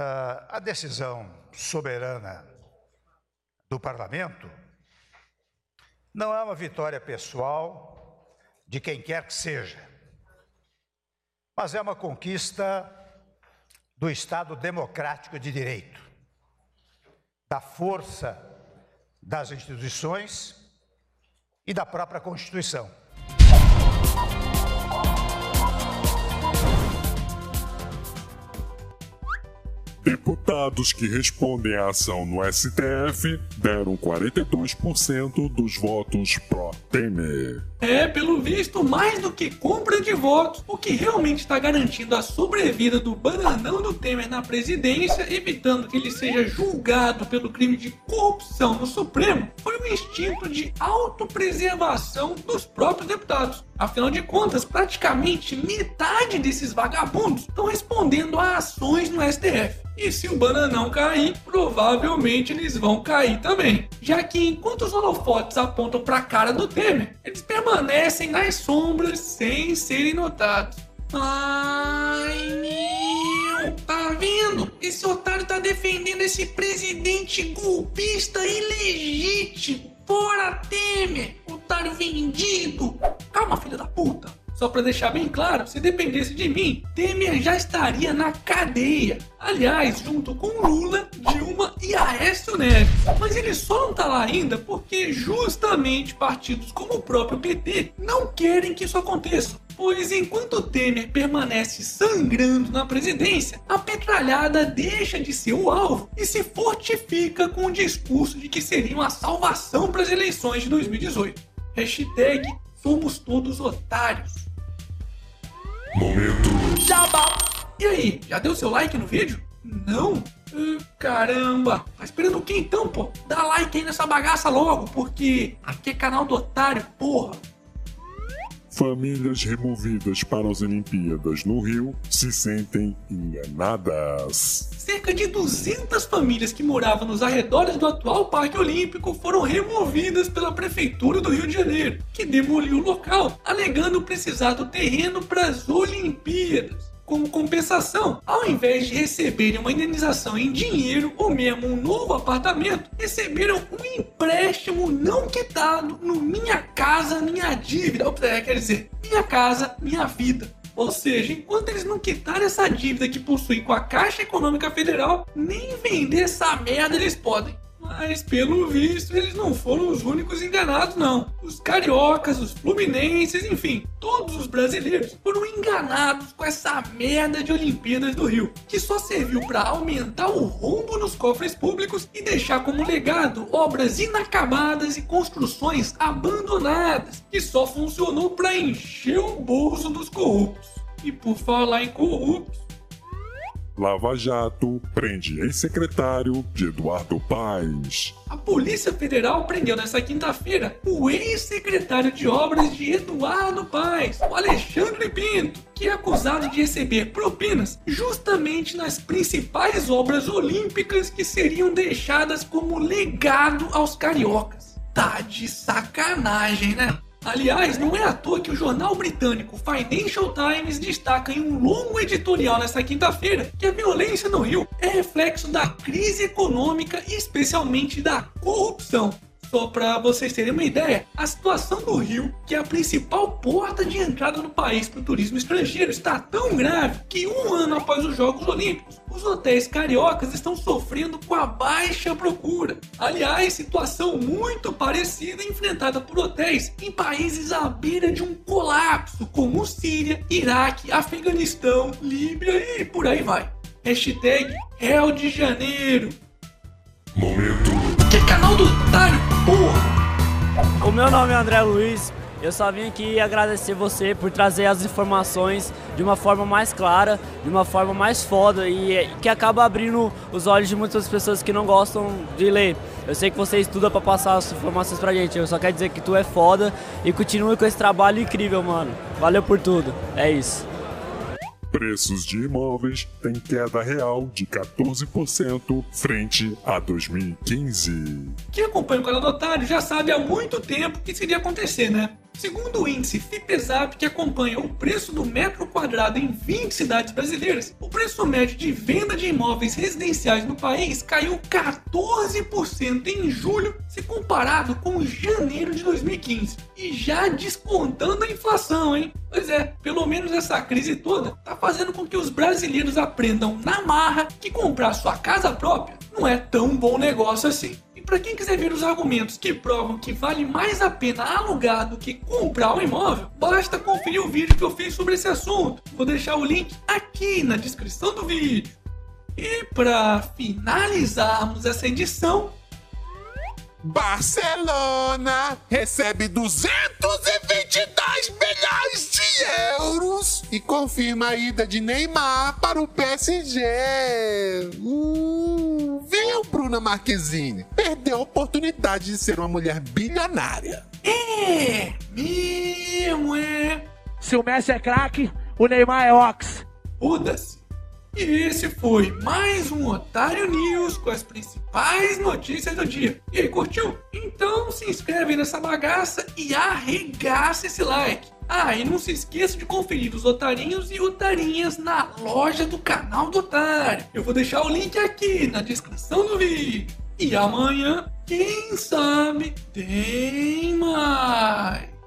Uh, a decisão soberana do parlamento não é uma vitória pessoal de quem quer que seja, mas é uma conquista do Estado democrático de direito, da força das instituições e da própria Constituição. Deputados que respondem à ação no STF deram 42% dos votos pró-Temer. É, pelo visto, mais do que compra de votos, o que realmente está garantindo a sobrevida do bananão do Temer na presidência, evitando que ele seja julgado pelo crime de corrupção no Supremo, foi o instinto de autopreservação dos próprios deputados. Afinal de contas, praticamente metade desses vagabundos estão respondendo a ações no STF. E se o bananão cair, provavelmente eles vão cair também. Já que enquanto os holofotes apontam para a cara do Temer, eles permanecem nas sombras sem serem notados. Ai, meu! Tá vendo? Esse otário tá defendendo esse presidente golpista ilegítimo. Fora Temer! Otário vendido! Calma, filha da puta! Só para deixar bem claro, se dependesse de mim, Temer já estaria na cadeia. Aliás, junto com Lula, Dilma e Aécio Neves. Mas ele só não tá lá ainda porque justamente partidos como o próprio PT não querem que isso aconteça. Pois enquanto Temer permanece sangrando na presidência, a petralhada deixa de ser o alvo e se fortifica com o discurso de que seria uma salvação para as eleições de 2018. Hashtag somos todos otários. Momento. Jabá. E aí, já deu seu like no vídeo? Não? Caramba! Tá esperando o que então, pô? Dá like aí nessa bagaça logo, porque aqui é canal do otário, porra! Famílias removidas para as Olimpíadas no Rio se sentem enganadas. Cerca de 200 famílias que moravam nos arredores do atual Parque Olímpico foram removidas pela Prefeitura do Rio de Janeiro, que demoliu o local, alegando precisar do terreno para as Olimpíadas. Como compensação, ao invés de receberem uma indenização em dinheiro ou mesmo um novo apartamento, receberam um empréstimo não quitado no Minha Casa Minha Dívida. É, quer dizer, Minha Casa Minha Vida. Ou seja, enquanto eles não quitarem essa dívida que possuem com a Caixa Econômica Federal, nem vender essa merda eles podem. Mas pelo visto eles não foram os únicos enganados, não. Os cariocas, os fluminenses, enfim, todos os brasileiros foram enganados com essa merda de Olimpíadas do Rio, que só serviu para aumentar o rombo nos cofres públicos e deixar como legado obras inacabadas e construções abandonadas, que só funcionou para encher o bolso dos corruptos. E por falar em corruptos, Lava Jato prende ex-secretário de Eduardo Paes. A Polícia Federal prendeu nesta quinta-feira o ex-secretário de obras de Eduardo Paes, o Alexandre Pinto, que é acusado de receber propinas justamente nas principais obras olímpicas que seriam deixadas como legado aos cariocas. Tá de sacanagem, né? Aliás, não é à toa que o jornal britânico Financial Times destaca em um longo editorial nesta quinta-feira que a violência no Rio é reflexo da crise econômica e especialmente da corrupção. Só para vocês terem uma ideia, a situação do Rio, que é a principal porta de entrada no país para o turismo estrangeiro, está tão grave que um ano após os Jogos Olímpicos, os hotéis cariocas estão sofrendo com a baixa procura. Aliás, situação muito parecida enfrentada por hotéis em países à beira de um colapso, como Síria, Iraque, Afeganistão, Líbia e por aí vai. Hashtag Rio de Janeiro. Momento. Que canal do otário, porra! O meu nome é André Luiz. Eu só vim aqui agradecer você por trazer as informações de uma forma mais clara, de uma forma mais foda e que acaba abrindo os olhos de muitas pessoas que não gostam de ler. Eu sei que você estuda para passar as informações pra gente. Eu só quero dizer que tu é foda e continue com esse trabalho incrível, mano. Valeu por tudo. É isso. Preços de imóveis têm queda real de 14% frente a 2015. Quem acompanha o canal do Otário já sabe há muito tempo que isso iria acontecer, né? Segundo o índice FIPESAP, que acompanha o preço do metro quadrado em 20 cidades brasileiras, o preço médio de venda de imóveis residenciais no país caiu 14% em julho, se comparado com janeiro de 2015. E já descontando a inflação, hein? Pois é, pelo menos essa crise toda tá fazendo com que os brasileiros aprendam na marra que comprar sua casa própria não é tão bom negócio assim. Para quem quiser ver os argumentos que provam que vale mais a pena alugar do que comprar um imóvel, basta conferir o vídeo que eu fiz sobre esse assunto. Vou deixar o link aqui na descrição do vídeo. E para finalizarmos essa edição, Barcelona recebe 222 milhões de euros e confirma a ida de Neymar para o PSG. Uh, viu, Bruna Marquezine? Perdeu a oportunidade de ser uma mulher bilionária. É, mesmo é. Se o Messi é craque, o Neymar é ox. Muda-se. E esse foi mais um Otário News com as principais notícias do dia. E aí, curtiu? Então se inscreve nessa bagaça e arregaça esse like. Ah, e não se esqueça de conferir os otarinhos e otarinhas na loja do canal do Otário. Eu vou deixar o link aqui na descrição do vídeo. E amanhã, quem sabe, tem mais.